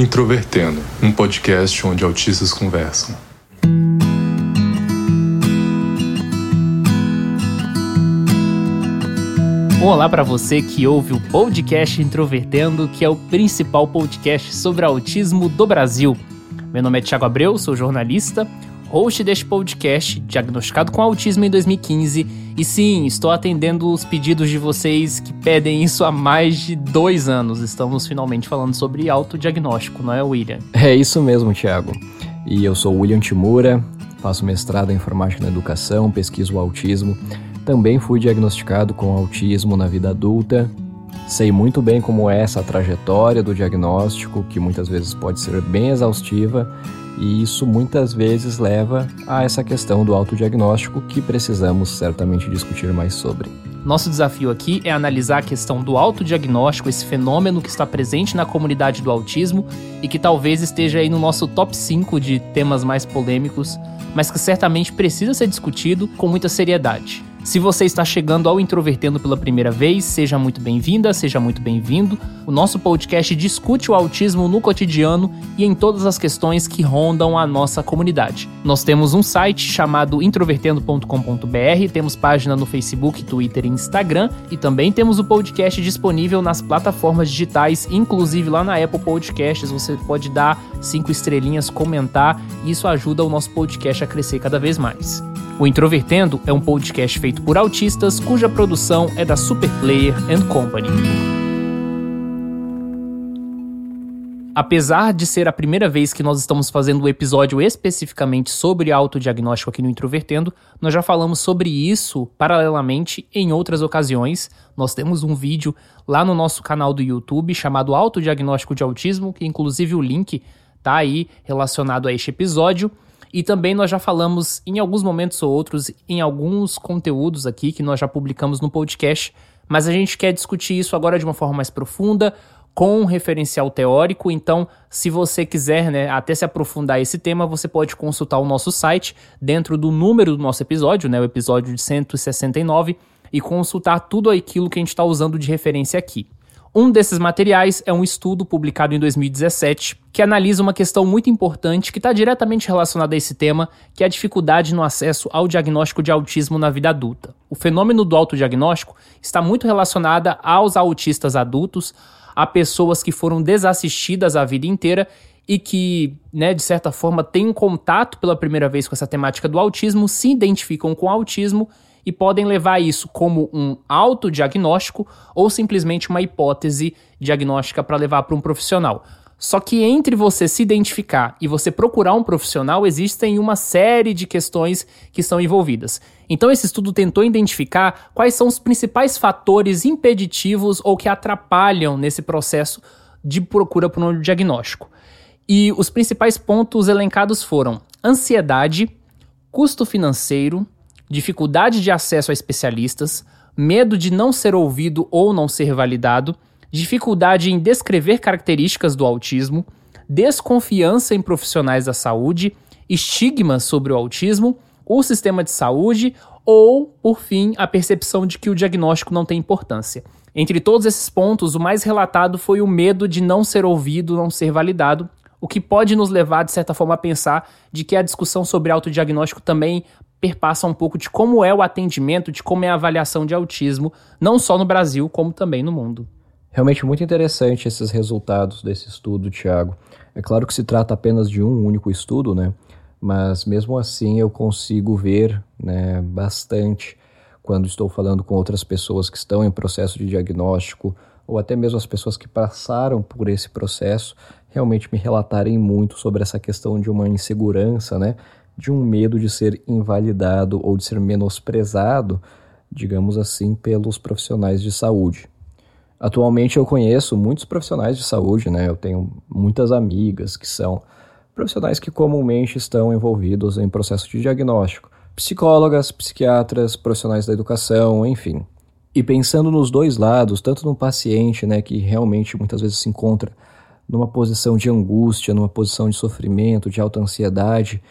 Introvertendo, um podcast onde autistas conversam. Olá para você que ouve o podcast Introvertendo, que é o principal podcast sobre autismo do Brasil. Meu nome é Thiago Abreu, sou jornalista, host deste podcast, diagnosticado com autismo em 2015. E sim, estou atendendo os pedidos de vocês que pedem isso há mais de dois anos. Estamos finalmente falando sobre autodiagnóstico, não é, William? É isso mesmo, Thiago. E eu sou William Timura, faço mestrado em informática na educação, pesquiso o autismo também fui diagnosticado com autismo na vida adulta. Sei muito bem como é essa trajetória do diagnóstico, que muitas vezes pode ser bem exaustiva, e isso muitas vezes leva a essa questão do autodiagnóstico que precisamos certamente discutir mais sobre. Nosso desafio aqui é analisar a questão do autodiagnóstico, esse fenômeno que está presente na comunidade do autismo e que talvez esteja aí no nosso top 5 de temas mais polêmicos, mas que certamente precisa ser discutido com muita seriedade. Se você está chegando ao Introvertendo pela primeira vez, seja muito bem-vinda, seja muito bem-vindo. O nosso podcast discute o autismo no cotidiano e em todas as questões que rondam a nossa comunidade. Nós temos um site chamado introvertendo.com.br, temos página no Facebook, Twitter e Instagram e também temos o podcast disponível nas plataformas digitais, inclusive lá na Apple Podcasts. Você pode dar cinco estrelinhas, comentar e isso ajuda o nosso podcast a crescer cada vez mais. O Introvertendo é um podcast feito por autistas cuja produção é da Superplayer and Company. Apesar de ser a primeira vez que nós estamos fazendo um episódio especificamente sobre autodiagnóstico aqui no Introvertendo, nós já falamos sobre isso paralelamente em outras ocasiões. Nós temos um vídeo lá no nosso canal do YouTube chamado Autodiagnóstico de Autismo, que inclusive o link tá aí relacionado a este episódio. E também nós já falamos em alguns momentos ou outros, em alguns conteúdos aqui que nós já publicamos no podcast, mas a gente quer discutir isso agora de uma forma mais profunda, com um referencial teórico. Então, se você quiser né, até se aprofundar esse tema, você pode consultar o nosso site dentro do número do nosso episódio, né, o episódio de 169, e consultar tudo aquilo que a gente está usando de referência aqui. Um desses materiais é um estudo publicado em 2017 que analisa uma questão muito importante que está diretamente relacionada a esse tema, que é a dificuldade no acesso ao diagnóstico de autismo na vida adulta. O fenômeno do autodiagnóstico está muito relacionado aos autistas adultos, a pessoas que foram desassistidas a vida inteira e que, né, de certa forma, têm contato pela primeira vez com essa temática do autismo, se identificam com o autismo e podem levar isso como um autodiagnóstico ou simplesmente uma hipótese diagnóstica para levar para um profissional. Só que entre você se identificar e você procurar um profissional, existem uma série de questões que estão envolvidas. Então, esse estudo tentou identificar quais são os principais fatores impeditivos ou que atrapalham nesse processo de procura por um diagnóstico. E os principais pontos elencados foram ansiedade, custo financeiro, dificuldade de acesso a especialistas, medo de não ser ouvido ou não ser validado, dificuldade em descrever características do autismo, desconfiança em profissionais da saúde, estigma sobre o autismo, o sistema de saúde ou, por fim, a percepção de que o diagnóstico não tem importância. Entre todos esses pontos, o mais relatado foi o medo de não ser ouvido, não ser validado, o que pode nos levar, de certa forma, a pensar de que a discussão sobre autodiagnóstico também perpassa um pouco de como é o atendimento, de como é a avaliação de autismo, não só no Brasil, como também no mundo. Realmente muito interessante esses resultados desse estudo, Tiago. É claro que se trata apenas de um único estudo, né? Mas mesmo assim eu consigo ver né, bastante quando estou falando com outras pessoas que estão em processo de diagnóstico, ou até mesmo as pessoas que passaram por esse processo, realmente me relatarem muito sobre essa questão de uma insegurança, né? De um medo de ser invalidado ou de ser menosprezado, digamos assim, pelos profissionais de saúde. Atualmente eu conheço muitos profissionais de saúde, né? Eu tenho muitas amigas que são profissionais que comumente estão envolvidos em processo de diagnóstico, psicólogas, psiquiatras, profissionais da educação, enfim. E pensando nos dois lados, tanto no paciente, né, que realmente muitas vezes se encontra numa posição de angústia, numa posição de sofrimento, de alta ansiedade,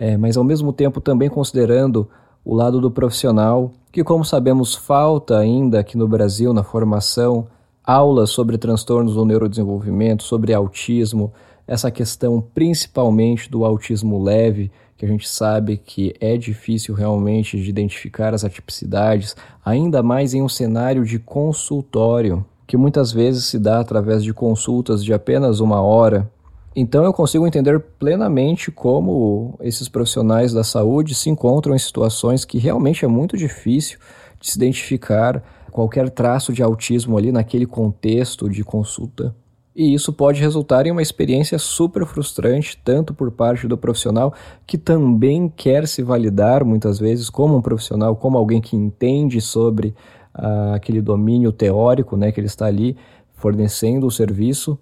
é, mas ao mesmo tempo também considerando o lado do profissional, que, como sabemos, falta ainda aqui no Brasil na formação aulas sobre transtornos do neurodesenvolvimento, sobre autismo, essa questão principalmente do autismo leve, que a gente sabe que é difícil realmente de identificar as atipicidades, ainda mais em um cenário de consultório, que muitas vezes se dá através de consultas de apenas uma hora. Então eu consigo entender plenamente como esses profissionais da saúde se encontram em situações que realmente é muito difícil de se identificar qualquer traço de autismo ali naquele contexto de consulta. E isso pode resultar em uma experiência super frustrante, tanto por parte do profissional, que também quer se validar muitas vezes como um profissional, como alguém que entende sobre uh, aquele domínio teórico né, que ele está ali fornecendo o serviço,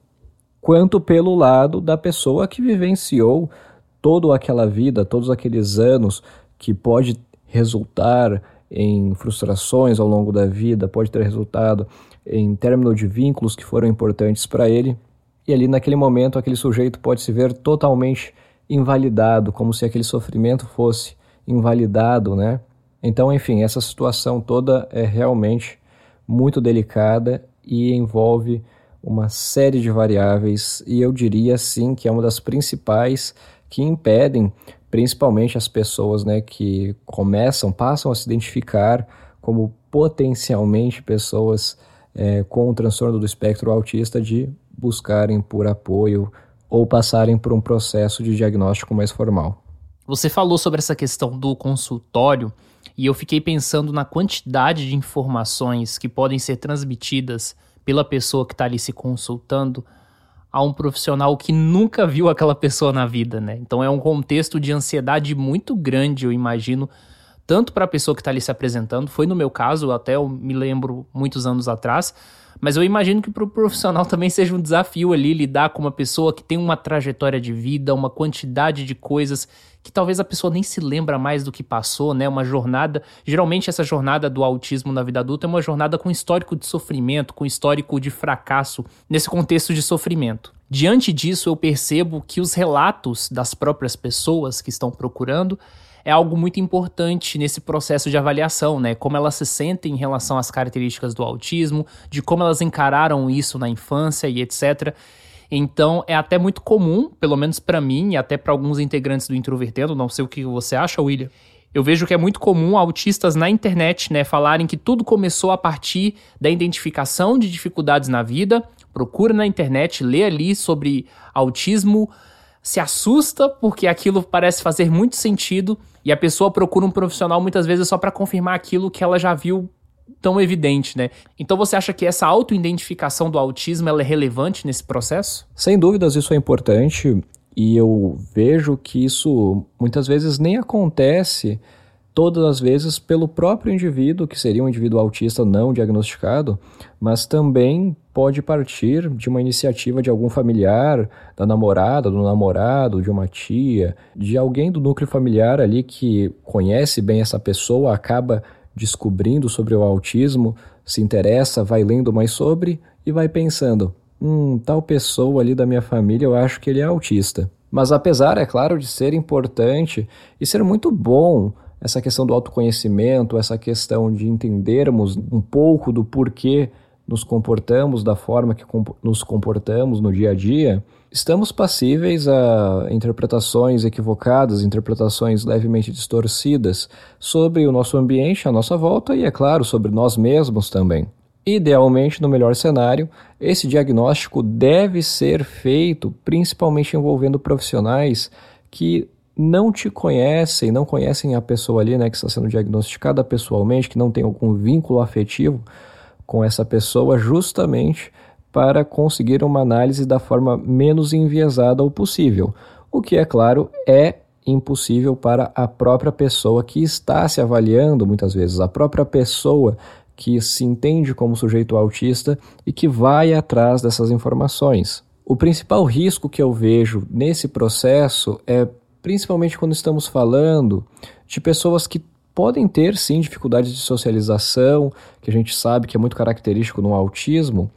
quanto pelo lado da pessoa que vivenciou toda aquela vida, todos aqueles anos que pode resultar em frustrações ao longo da vida, pode ter resultado em término de vínculos que foram importantes para ele, e ali naquele momento aquele sujeito pode se ver totalmente invalidado, como se aquele sofrimento fosse invalidado, né? Então, enfim, essa situação toda é realmente muito delicada e envolve uma série de variáveis, e eu diria sim que é uma das principais que impedem principalmente as pessoas né, que começam, passam a se identificar como potencialmente pessoas é, com o transtorno do espectro autista de buscarem por apoio ou passarem por um processo de diagnóstico mais formal. Você falou sobre essa questão do consultório e eu fiquei pensando na quantidade de informações que podem ser transmitidas pela pessoa que está ali se consultando a um profissional que nunca viu aquela pessoa na vida, né? Então é um contexto de ansiedade muito grande, eu imagino, tanto para a pessoa que está ali se apresentando, foi no meu caso, até eu me lembro muitos anos atrás, mas eu imagino que para o profissional também seja um desafio ali lidar com uma pessoa que tem uma trajetória de vida, uma quantidade de coisas que talvez a pessoa nem se lembra mais do que passou, né? Uma jornada. Geralmente, essa jornada do autismo na vida adulta é uma jornada com histórico de sofrimento, com histórico de fracasso, nesse contexto de sofrimento. Diante disso, eu percebo que os relatos das próprias pessoas que estão procurando é algo muito importante nesse processo de avaliação, né? Como elas se sentem em relação às características do autismo, de como elas encararam isso na infância e etc. Então é até muito comum, pelo menos para mim e até para alguns integrantes do Introvertendo, não sei o que você acha, William. Eu vejo que é muito comum autistas na internet, né, falarem que tudo começou a partir da identificação de dificuldades na vida. Procura na internet, lê ali sobre autismo, se assusta porque aquilo parece fazer muito sentido e a pessoa procura um profissional muitas vezes só para confirmar aquilo que ela já viu tão evidente, né? Então você acha que essa autoidentificação do autismo é relevante nesse processo? Sem dúvidas isso é importante e eu vejo que isso muitas vezes nem acontece todas as vezes pelo próprio indivíduo, que seria um indivíduo autista não diagnosticado, mas também pode partir de uma iniciativa de algum familiar, da namorada, do namorado, de uma tia, de alguém do núcleo familiar ali que conhece bem essa pessoa, acaba descobrindo sobre o autismo, se interessa, vai lendo mais sobre e vai pensando: hum, tal pessoa ali da minha família eu acho que ele é autista. Mas apesar, é claro, de ser importante e ser muito bom essa questão do autoconhecimento, essa questão de entendermos um pouco do porquê nos comportamos da forma que nos comportamos no dia a dia, estamos passíveis a interpretações equivocadas, interpretações levemente distorcidas sobre o nosso ambiente, a nossa volta e, é claro, sobre nós mesmos também. Idealmente, no melhor cenário, esse diagnóstico deve ser feito principalmente envolvendo profissionais que não te conhecem, não conhecem a pessoa ali, né, que está sendo diagnosticada pessoalmente, que não tem algum vínculo afetivo com essa pessoa, justamente para conseguir uma análise da forma menos enviesada o possível. O que, é claro, é impossível para a própria pessoa que está se avaliando, muitas vezes, a própria pessoa que se entende como sujeito autista e que vai atrás dessas informações. O principal risco que eu vejo nesse processo é principalmente quando estamos falando de pessoas que podem ter sim dificuldades de socialização, que a gente sabe que é muito característico no autismo,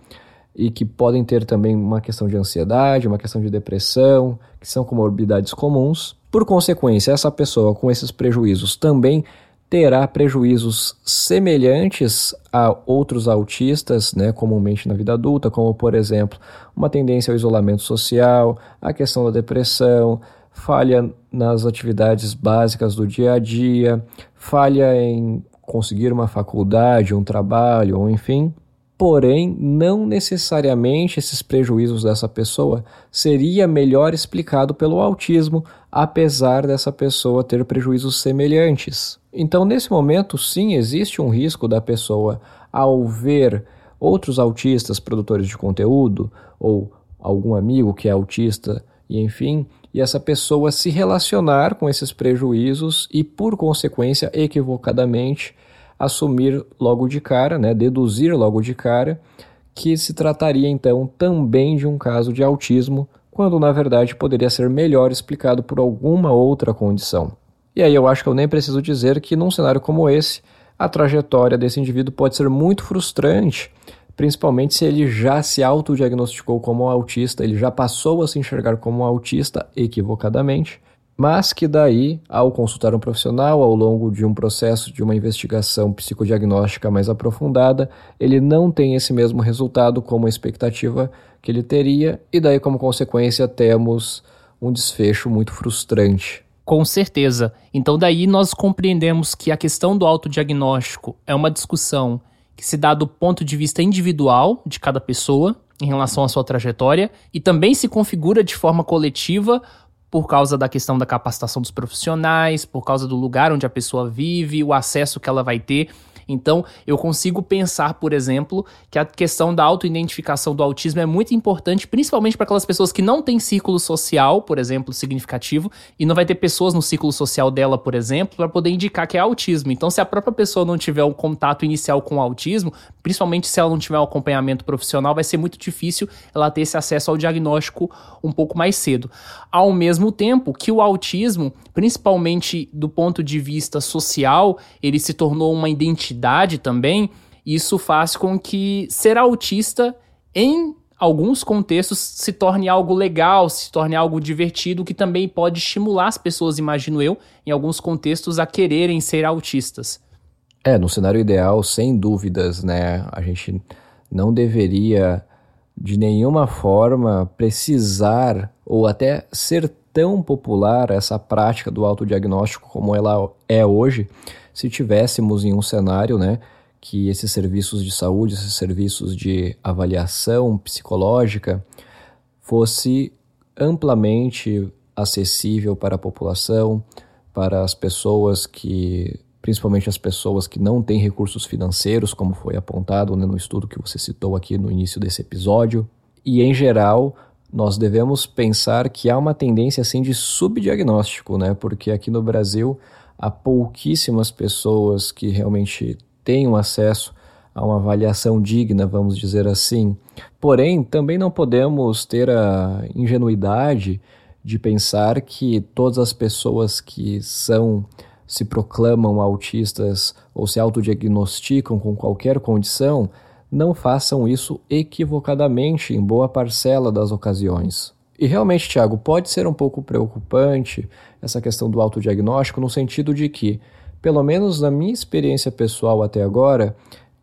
e que podem ter também uma questão de ansiedade, uma questão de depressão, que são comorbidades comuns. Por consequência, essa pessoa com esses prejuízos também terá prejuízos semelhantes a outros autistas, né, comumente na vida adulta, como por exemplo, uma tendência ao isolamento social, a questão da depressão, falha nas atividades básicas do dia a dia, falha em conseguir uma faculdade, um trabalho, ou enfim. Porém, não necessariamente esses prejuízos dessa pessoa seria melhor explicado pelo autismo, apesar dessa pessoa ter prejuízos semelhantes. Então, nesse momento, sim, existe um risco da pessoa, ao ver outros autistas produtores de conteúdo, ou algum amigo que é autista, e enfim, e essa pessoa se relacionar com esses prejuízos e, por consequência, equivocadamente, assumir logo de cara, né, deduzir logo de cara, que se trataria então também de um caso de autismo, quando na verdade poderia ser melhor explicado por alguma outra condição. E aí eu acho que eu nem preciso dizer que num cenário como esse, a trajetória desse indivíduo pode ser muito frustrante, principalmente se ele já se autodiagnosticou como autista, ele já passou a se enxergar como autista equivocadamente, mas que daí, ao consultar um profissional ao longo de um processo de uma investigação psicodiagnóstica mais aprofundada, ele não tem esse mesmo resultado como a expectativa que ele teria, e daí, como consequência, temos um desfecho muito frustrante. Com certeza. Então, daí nós compreendemos que a questão do autodiagnóstico é uma discussão que se dá do ponto de vista individual de cada pessoa em relação à sua trajetória e também se configura de forma coletiva por causa da questão da capacitação dos profissionais, por causa do lugar onde a pessoa vive, o acesso que ela vai ter. Então, eu consigo pensar, por exemplo, que a questão da autoidentificação do autismo é muito importante, principalmente para aquelas pessoas que não têm círculo social, por exemplo, significativo, e não vai ter pessoas no círculo social dela, por exemplo, para poder indicar que é autismo. Então, se a própria pessoa não tiver um contato inicial com o autismo, principalmente se ela não tiver um acompanhamento profissional, vai ser muito difícil ela ter esse acesso ao diagnóstico um pouco mais cedo. Ao mesmo tempo que o autismo, principalmente do ponto de vista social, ele se tornou uma identidade identidade também, isso faz com que ser autista em alguns contextos se torne algo legal, se torne algo divertido, que também pode estimular as pessoas, imagino eu, em alguns contextos a quererem ser autistas. É, no cenário ideal, sem dúvidas, né? A gente não deveria de nenhuma forma precisar ou até ser tão popular essa prática do autodiagnóstico como ela é hoje, se tivéssemos em um cenário, né, que esses serviços de saúde, esses serviços de avaliação psicológica fosse amplamente acessível para a população, para as pessoas que, principalmente as pessoas que não têm recursos financeiros, como foi apontado né, no estudo que você citou aqui no início desse episódio. E em geral, nós devemos pensar que há uma tendência assim de subdiagnóstico, né? Porque aqui no Brasil há pouquíssimas pessoas que realmente tenham acesso a uma avaliação digna, vamos dizer assim. Porém, também não podemos ter a ingenuidade de pensar que todas as pessoas que são se proclamam autistas ou se autodiagnosticam com qualquer condição não façam isso equivocadamente em boa parcela das ocasiões. E realmente, Tiago, pode ser um pouco preocupante essa questão do autodiagnóstico, no sentido de que, pelo menos na minha experiência pessoal até agora,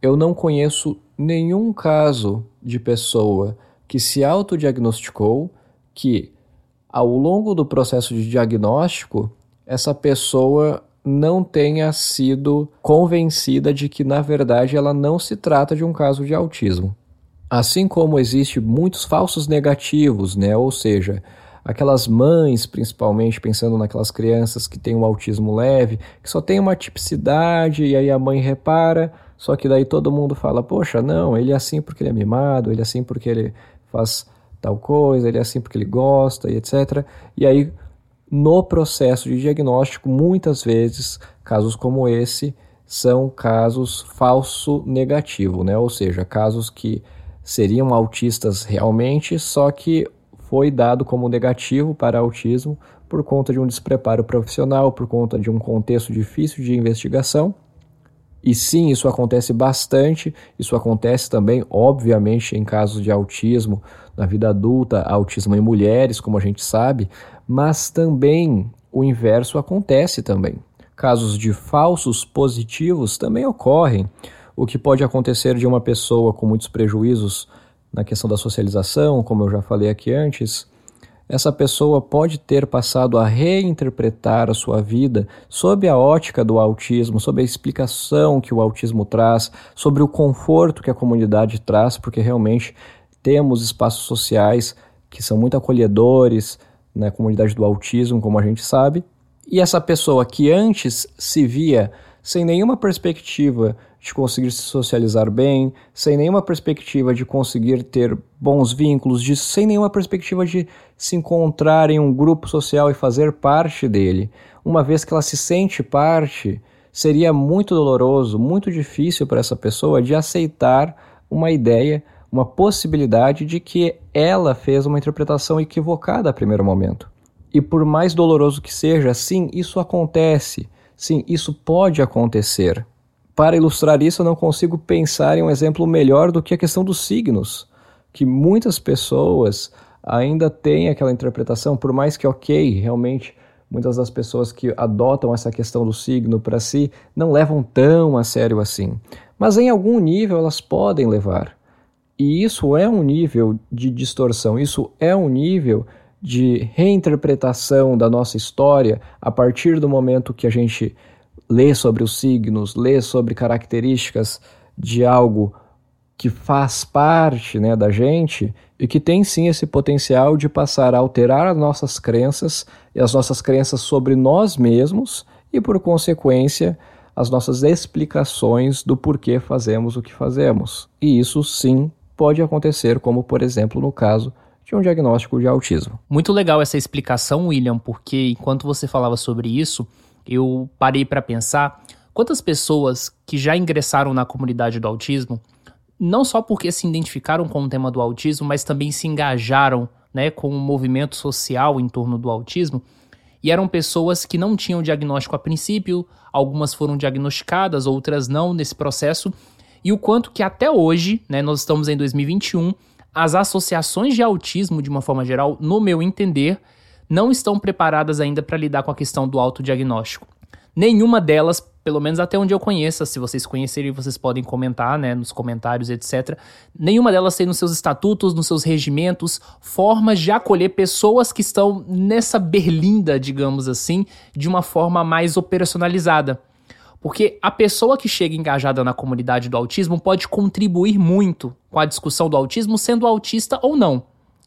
eu não conheço nenhum caso de pessoa que se autodiagnosticou que, ao longo do processo de diagnóstico, essa pessoa não tenha sido convencida de que, na verdade, ela não se trata de um caso de autismo. Assim como existe muitos falsos negativos, né? Ou seja, aquelas mães, principalmente pensando naquelas crianças que têm um autismo leve, que só tem uma tipicidade e aí a mãe repara, só que daí todo mundo fala: "Poxa, não, ele é assim porque ele é mimado, ele é assim porque ele faz tal coisa, ele é assim porque ele gosta e etc". E aí no processo de diagnóstico, muitas vezes, casos como esse são casos falso negativo, né? Ou seja, casos que seriam autistas realmente, só que foi dado como negativo para autismo por conta de um despreparo profissional, por conta de um contexto difícil de investigação. E sim, isso acontece bastante. Isso acontece também, obviamente, em casos de autismo na vida adulta, autismo em mulheres, como a gente sabe, mas também o inverso acontece também. casos de falsos positivos também ocorrem, o que pode acontecer de uma pessoa com muitos prejuízos na questão da socialização, como eu já falei aqui antes, essa pessoa pode ter passado a reinterpretar a sua vida sob a ótica do autismo, sob a explicação que o autismo traz, sobre o conforto que a comunidade traz, porque realmente temos espaços sociais que são muito acolhedores na né, comunidade do autismo, como a gente sabe. E essa pessoa que antes se via sem nenhuma perspectiva de conseguir se socializar bem, sem nenhuma perspectiva de conseguir ter bons vínculos, de, sem nenhuma perspectiva de se encontrar em um grupo social e fazer parte dele. Uma vez que ela se sente parte, seria muito doloroso, muito difícil para essa pessoa de aceitar uma ideia, uma possibilidade de que ela fez uma interpretação equivocada a primeiro momento. E por mais doloroso que seja, sim, isso acontece. Sim, isso pode acontecer. Para ilustrar isso, eu não consigo pensar em um exemplo melhor do que a questão dos signos, que muitas pessoas ainda têm aquela interpretação, por mais que, ok, realmente muitas das pessoas que adotam essa questão do signo para si não levam tão a sério assim. Mas em algum nível elas podem levar. E isso é um nível de distorção, isso é um nível de reinterpretação da nossa história a partir do momento que a gente lê sobre os signos, lê sobre características de algo que faz parte né, da gente e que tem sim esse potencial de passar a alterar as nossas crenças e as nossas crenças sobre nós mesmos e, por consequência, as nossas explicações do porquê fazemos o que fazemos. E isso sim pode acontecer, como por exemplo no caso de um diagnóstico de autismo. Muito legal essa explicação, William, porque enquanto você falava sobre isso, eu parei para pensar quantas pessoas que já ingressaram na comunidade do autismo, não só porque se identificaram com o tema do autismo, mas também se engajaram né, com o movimento social em torno do autismo, e eram pessoas que não tinham diagnóstico a princípio, algumas foram diagnosticadas, outras não nesse processo, e o quanto que até hoje, né, nós estamos em 2021, as associações de autismo, de uma forma geral, no meu entender, não estão preparadas ainda para lidar com a questão do autodiagnóstico. Nenhuma delas, pelo menos até onde eu conheça, se vocês conhecerem, vocês podem comentar, né, nos comentários, etc. Nenhuma delas tem nos seus estatutos, nos seus regimentos, formas de acolher pessoas que estão nessa berlinda, digamos assim, de uma forma mais operacionalizada. Porque a pessoa que chega engajada na comunidade do autismo pode contribuir muito com a discussão do autismo, sendo autista ou não.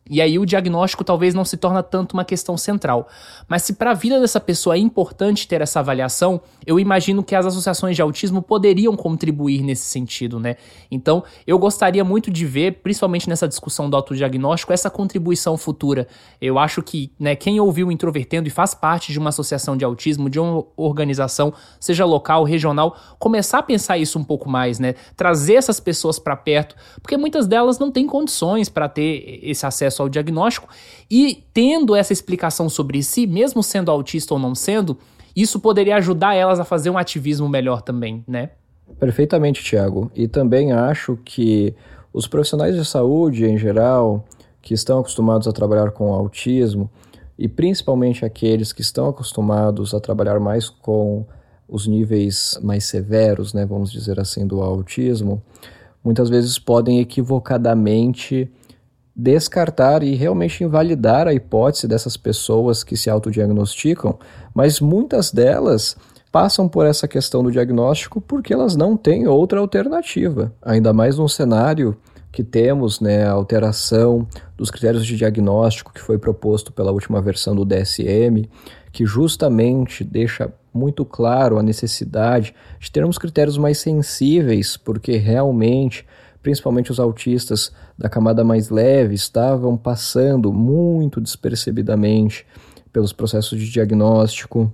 E aí o diagnóstico talvez não se torna tanto uma questão central. Mas se para a vida dessa pessoa é importante ter essa avaliação, eu imagino que as associações de autismo poderiam contribuir nesse sentido, né? Então, eu gostaria muito de ver, principalmente nessa discussão do autodiagnóstico, essa contribuição futura. Eu acho que, né, quem ouviu o Introvertendo e faz parte de uma associação de autismo, de uma organização, seja local, regional, começar a pensar isso um pouco mais, né? Trazer essas pessoas para perto, porque muitas delas não têm condições para ter esse acesso acesso ao diagnóstico e tendo essa explicação sobre si, mesmo sendo autista ou não sendo, isso poderia ajudar elas a fazer um ativismo melhor também, né? Perfeitamente, Tiago. E também acho que os profissionais de saúde em geral, que estão acostumados a trabalhar com autismo, e principalmente aqueles que estão acostumados a trabalhar mais com os níveis mais severos, né, vamos dizer assim, do autismo, muitas vezes podem equivocadamente descartar e realmente invalidar a hipótese dessas pessoas que se autodiagnosticam, mas muitas delas passam por essa questão do diagnóstico porque elas não têm outra alternativa, ainda mais num cenário que temos né, a alteração dos critérios de diagnóstico que foi proposto pela última versão do DSM, que justamente deixa muito claro a necessidade de termos critérios mais sensíveis, porque realmente principalmente os autistas da camada mais leve, estavam passando muito despercebidamente pelos processos de diagnóstico.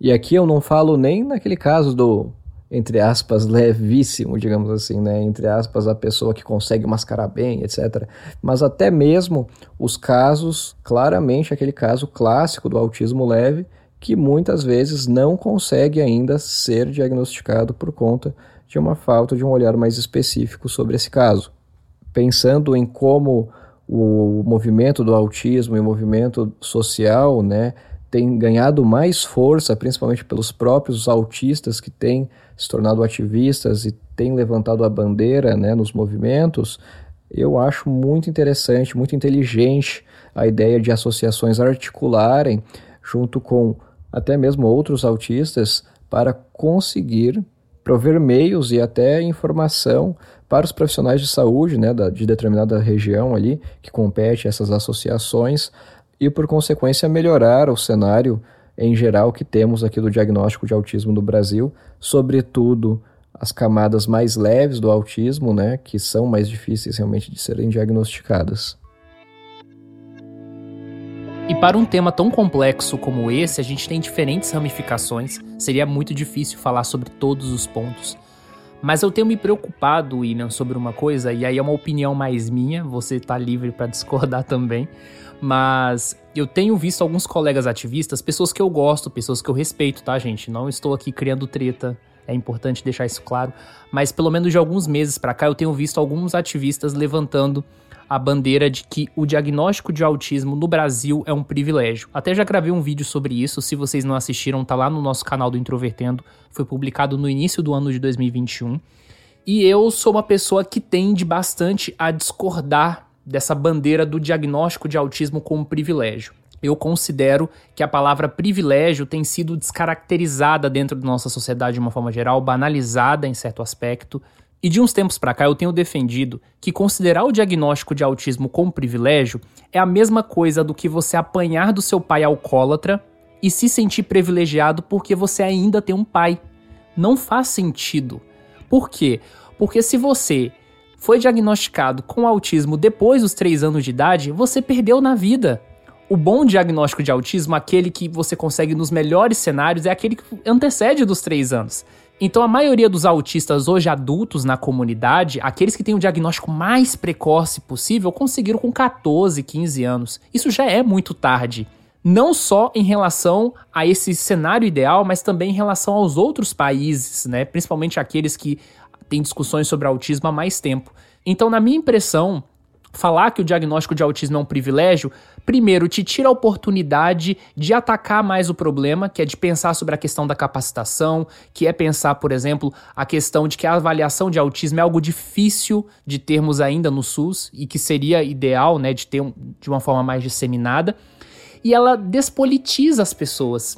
E aqui eu não falo nem naquele caso do, entre aspas, levíssimo, digamos assim, né? Entre aspas, a pessoa que consegue mascarar bem, etc. Mas até mesmo os casos, claramente aquele caso clássico do autismo leve, que muitas vezes não consegue ainda ser diagnosticado por conta de uma falta de um olhar mais específico sobre esse caso. Pensando em como o movimento do autismo e o movimento social né, tem ganhado mais força, principalmente pelos próprios autistas que têm se tornado ativistas e têm levantado a bandeira né, nos movimentos, eu acho muito interessante, muito inteligente a ideia de associações articularem junto com até mesmo outros autistas para conseguir prover meios e até informação para os profissionais de saúde né, de determinada região ali que compete essas associações e, por consequência, melhorar o cenário em geral que temos aqui do diagnóstico de autismo no Brasil, sobretudo as camadas mais leves do autismo, né, que são mais difíceis realmente de serem diagnosticadas. E para um tema tão complexo como esse, a gente tem diferentes ramificações, seria muito difícil falar sobre todos os pontos. Mas eu tenho me preocupado, William, sobre uma coisa, e aí é uma opinião mais minha, você está livre para discordar também. Mas eu tenho visto alguns colegas ativistas, pessoas que eu gosto, pessoas que eu respeito, tá, gente? Não estou aqui criando treta, é importante deixar isso claro. Mas pelo menos de alguns meses para cá eu tenho visto alguns ativistas levantando a bandeira de que o diagnóstico de autismo no Brasil é um privilégio. Até já gravei um vídeo sobre isso, se vocês não assistiram, tá lá no nosso canal do Introvertendo, foi publicado no início do ano de 2021. E eu sou uma pessoa que tende bastante a discordar dessa bandeira do diagnóstico de autismo como privilégio. Eu considero que a palavra privilégio tem sido descaracterizada dentro da nossa sociedade de uma forma geral, banalizada em certo aspecto, e de uns tempos para cá eu tenho defendido que considerar o diagnóstico de autismo como privilégio é a mesma coisa do que você apanhar do seu pai alcoólatra e se sentir privilegiado porque você ainda tem um pai. Não faz sentido. Por quê? Porque se você foi diagnosticado com autismo depois dos 3 anos de idade, você perdeu na vida. O bom diagnóstico de autismo, aquele que você consegue nos melhores cenários, é aquele que antecede dos 3 anos. Então, a maioria dos autistas hoje adultos na comunidade, aqueles que têm o diagnóstico mais precoce possível, conseguiram com 14, 15 anos. Isso já é muito tarde. Não só em relação a esse cenário ideal, mas também em relação aos outros países, né? Principalmente aqueles que têm discussões sobre autismo há mais tempo. Então, na minha impressão, falar que o diagnóstico de autismo é um privilégio, primeiro, te tira a oportunidade de atacar mais o problema, que é de pensar sobre a questão da capacitação, que é pensar, por exemplo, a questão de que a avaliação de autismo é algo difícil de termos ainda no SUS e que seria ideal, né, de ter um, de uma forma mais disseminada. E ela despolitiza as pessoas.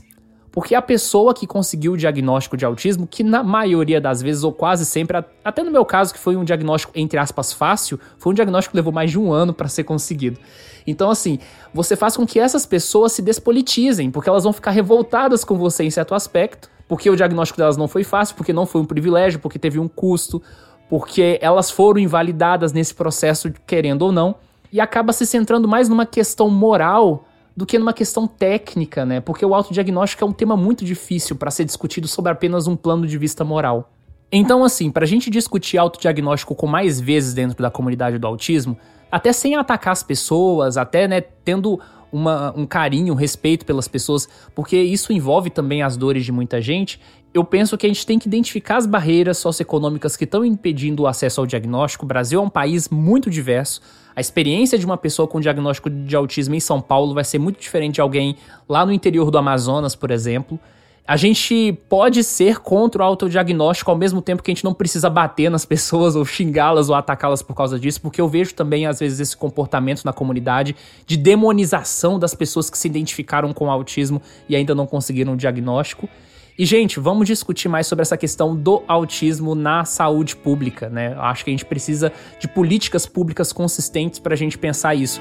Porque a pessoa que conseguiu o diagnóstico de autismo, que na maioria das vezes, ou quase sempre, até no meu caso, que foi um diagnóstico, entre aspas, fácil, foi um diagnóstico que levou mais de um ano para ser conseguido. Então, assim, você faz com que essas pessoas se despolitizem, porque elas vão ficar revoltadas com você em certo aspecto, porque o diagnóstico delas não foi fácil, porque não foi um privilégio, porque teve um custo, porque elas foram invalidadas nesse processo, querendo ou não, e acaba se centrando mais numa questão moral do que numa questão técnica, né? Porque o autodiagnóstico é um tema muito difícil para ser discutido sob apenas um plano de vista moral. Então, assim, para a gente discutir autodiagnóstico com mais vezes dentro da comunidade do autismo, até sem atacar as pessoas, até né, tendo uma, um carinho, um respeito pelas pessoas, porque isso envolve também as dores de muita gente, eu penso que a gente tem que identificar as barreiras socioeconômicas que estão impedindo o acesso ao diagnóstico. O Brasil é um país muito diverso. A experiência de uma pessoa com diagnóstico de autismo em São Paulo vai ser muito diferente de alguém lá no interior do Amazonas, por exemplo. A gente pode ser contra o autodiagnóstico ao mesmo tempo que a gente não precisa bater nas pessoas ou xingá-las ou atacá-las por causa disso, porque eu vejo também, às vezes, esse comportamento na comunidade de demonização das pessoas que se identificaram com autismo e ainda não conseguiram o diagnóstico. E, gente, vamos discutir mais sobre essa questão do autismo na saúde pública, né? Acho que a gente precisa de políticas públicas consistentes para a gente pensar isso.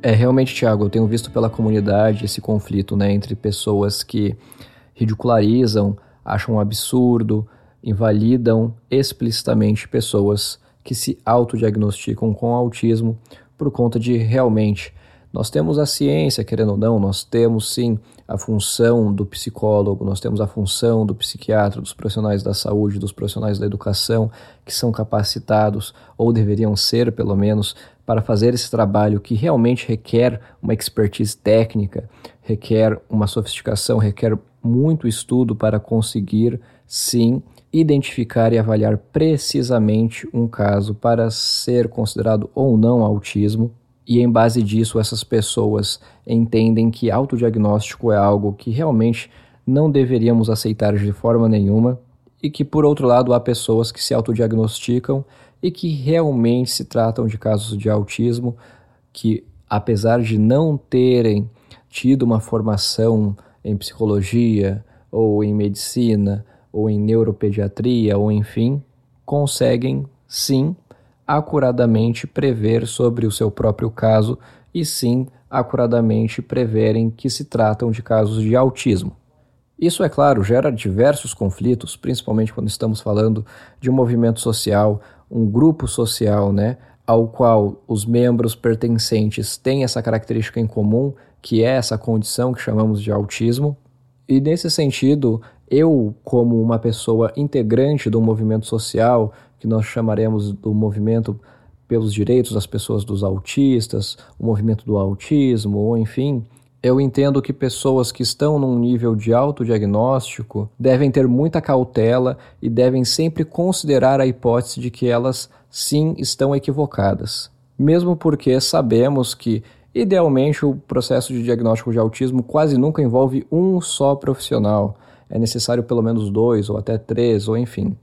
É, realmente, Thiago, eu tenho visto pela comunidade esse conflito né, entre pessoas que ridicularizam, acham um absurdo, invalidam explicitamente pessoas que se autodiagnosticam com autismo por conta de realmente nós temos a ciência, querendo ou não, nós temos sim a função do psicólogo, nós temos a função do psiquiatra, dos profissionais da saúde, dos profissionais da educação, que são capacitados, ou deveriam ser pelo menos, para fazer esse trabalho que realmente requer uma expertise técnica, requer uma sofisticação, requer muito estudo para conseguir, sim, identificar e avaliar precisamente um caso para ser considerado ou não autismo E em base disso, essas pessoas entendem que autodiagnóstico é algo que realmente não deveríamos aceitar de forma nenhuma e que, por outro lado, há pessoas que se autodiagnosticam e que realmente se tratam de casos de autismo que, apesar de não terem tido uma formação em psicologia ou em medicina ou em neuropediatria ou enfim, conseguem sim acuradamente prever sobre o seu próprio caso e sim acuradamente preverem que se tratam de casos de autismo. Isso, é claro, gera diversos conflitos, principalmente quando estamos falando de um movimento social, um grupo social, né, ao qual os membros pertencentes têm essa característica em comum, que é essa condição que chamamos de autismo. E nesse sentido, eu, como uma pessoa integrante do movimento social, que nós chamaremos do movimento pelos direitos das pessoas dos autistas, o movimento do autismo, ou enfim, eu entendo que pessoas que estão num nível de autodiagnóstico devem ter muita cautela e devem sempre considerar a hipótese de que elas sim estão equivocadas. Mesmo porque sabemos que, idealmente, o processo de diagnóstico de autismo quase nunca envolve um só profissional. É necessário pelo menos dois, ou até três, ou enfim.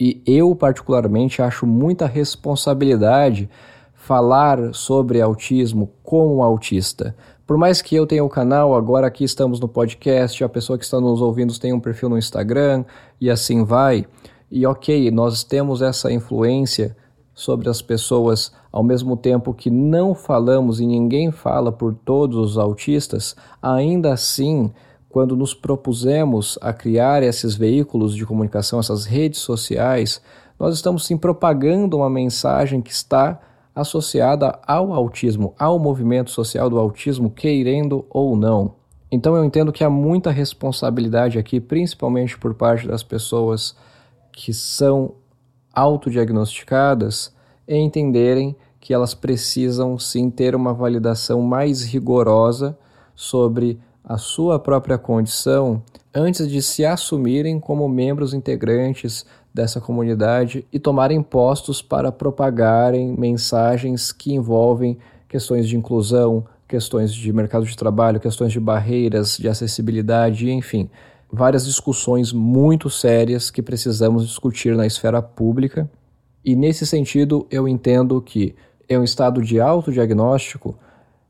E eu, particularmente, acho muita responsabilidade falar sobre autismo como autista. Por mais que eu tenha o canal, agora aqui estamos no podcast, a pessoa que está nos ouvindo tem um perfil no Instagram e assim vai. E ok, nós temos essa influência sobre as pessoas ao mesmo tempo que não falamos e ninguém fala por todos os autistas, ainda assim quando nos propusemos a criar esses veículos de comunicação, essas redes sociais, nós estamos sim propagando uma mensagem que está associada ao autismo, ao movimento social do autismo, querendo ou não. Então eu entendo que há muita responsabilidade aqui, principalmente por parte das pessoas que são autodiagnosticadas, em entenderem que elas precisam sim ter uma validação mais rigorosa sobre a sua própria condição antes de se assumirem como membros integrantes dessa comunidade e tomarem postos para propagarem mensagens que envolvem questões de inclusão, questões de mercado de trabalho, questões de barreiras, de acessibilidade, enfim, várias discussões muito sérias que precisamos discutir na esfera pública. E nesse sentido, eu entendo que em um estado de autodiagnóstico,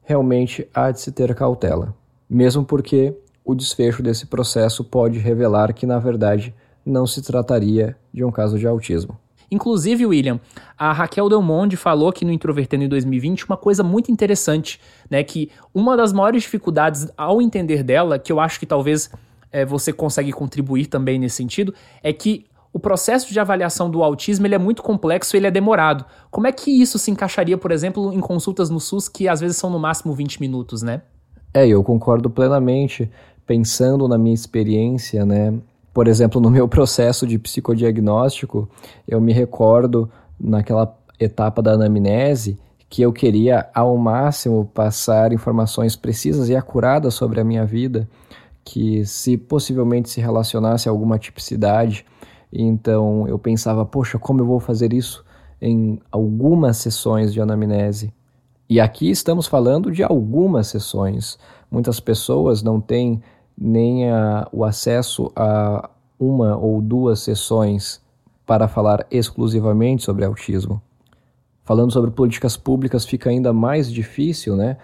realmente há de se ter cautela mesmo porque o desfecho desse processo pode revelar que, na verdade, não se trataria de um caso de autismo. Inclusive, William, a Raquel Del Monde falou aqui no Introvertendo em 2020 uma coisa muito interessante, né? Que uma das maiores dificuldades ao entender dela, que eu acho que talvez é, você consegue contribuir também nesse sentido, é que o processo de avaliação do autismo ele é muito complexo ele é demorado. Como é que isso se encaixaria, por exemplo, em consultas no SUS que às vezes são no máximo 20 minutos, né? É, eu concordo plenamente, pensando na minha experiência, né? Por exemplo, no meu processo de psicodiagnóstico, eu me recordo naquela etapa da anamnese que eu queria ao máximo passar informações precisas e acuradas sobre a minha vida, que se possivelmente se relacionasse a alguma tipicidade. Então eu pensava, poxa, como eu vou fazer isso em algumas sessões de anamnese? E aqui estamos falando de algumas sessões. Muitas pessoas não têm nem a, o acesso a uma ou duas sessões para falar exclusivamente sobre autismo. Falando sobre políticas públicas fica ainda mais difícil, né?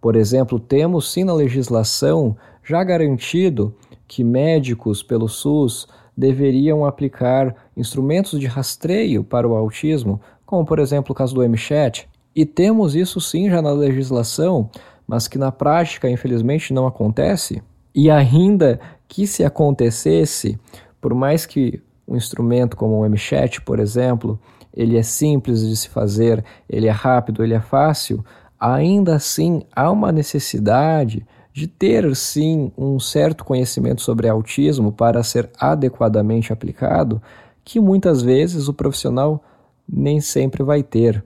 Por exemplo, temos sim na legislação já garantido que médicos pelo SUS deveriam aplicar instrumentos de rastreio para o autismo, como por exemplo o caso do MChat, e temos isso sim já na legislação, mas que na prática, infelizmente, não acontece. E ainda que se acontecesse, por mais que um instrumento como o MChat, por exemplo, ele é simples de se fazer, ele é rápido, ele é fácil, ainda assim há uma necessidade de ter sim um certo conhecimento sobre autismo para ser adequadamente aplicado, que muitas vezes o profissional nem sempre vai ter.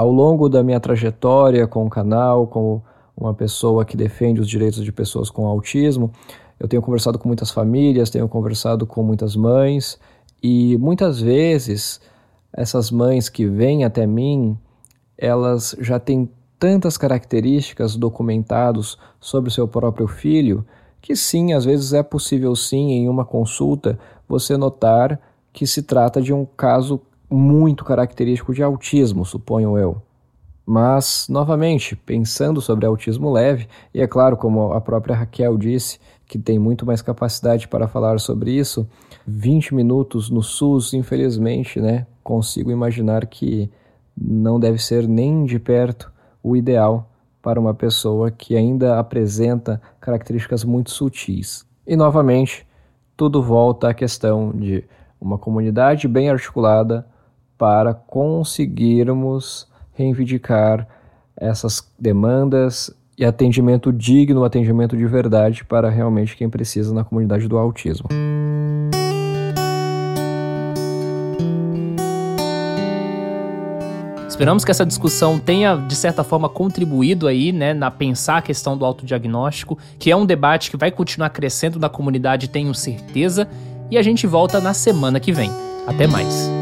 Ao longo da minha trajetória com o canal, como uma pessoa que defende os direitos de pessoas com autismo, eu tenho conversado com muitas famílias, tenho conversado com muitas mães e muitas vezes essas mães que vêm até mim, elas já têm tantas características documentados sobre o seu próprio filho que sim, às vezes é possível sim em uma consulta você notar que se trata de um caso muito característico de autismo, suponho eu. Mas, novamente, pensando sobre autismo leve, e é claro, como a própria Raquel disse, que tem muito mais capacidade para falar sobre isso, 20 minutos no SUS, infelizmente, né, consigo imaginar que não deve ser nem de perto o ideal para uma pessoa que ainda apresenta características muito sutis. E novamente, tudo volta à questão de uma comunidade bem articulada para conseguirmos reivindicar essas demandas e atendimento digno, atendimento de verdade para realmente quem precisa na comunidade do autismo. Esperamos que essa discussão tenha, de certa forma, contribuído aí, né, na pensar a questão do autodiagnóstico, que é um debate que vai continuar crescendo na comunidade, tenho certeza, e a gente volta na semana que vem. Até mais.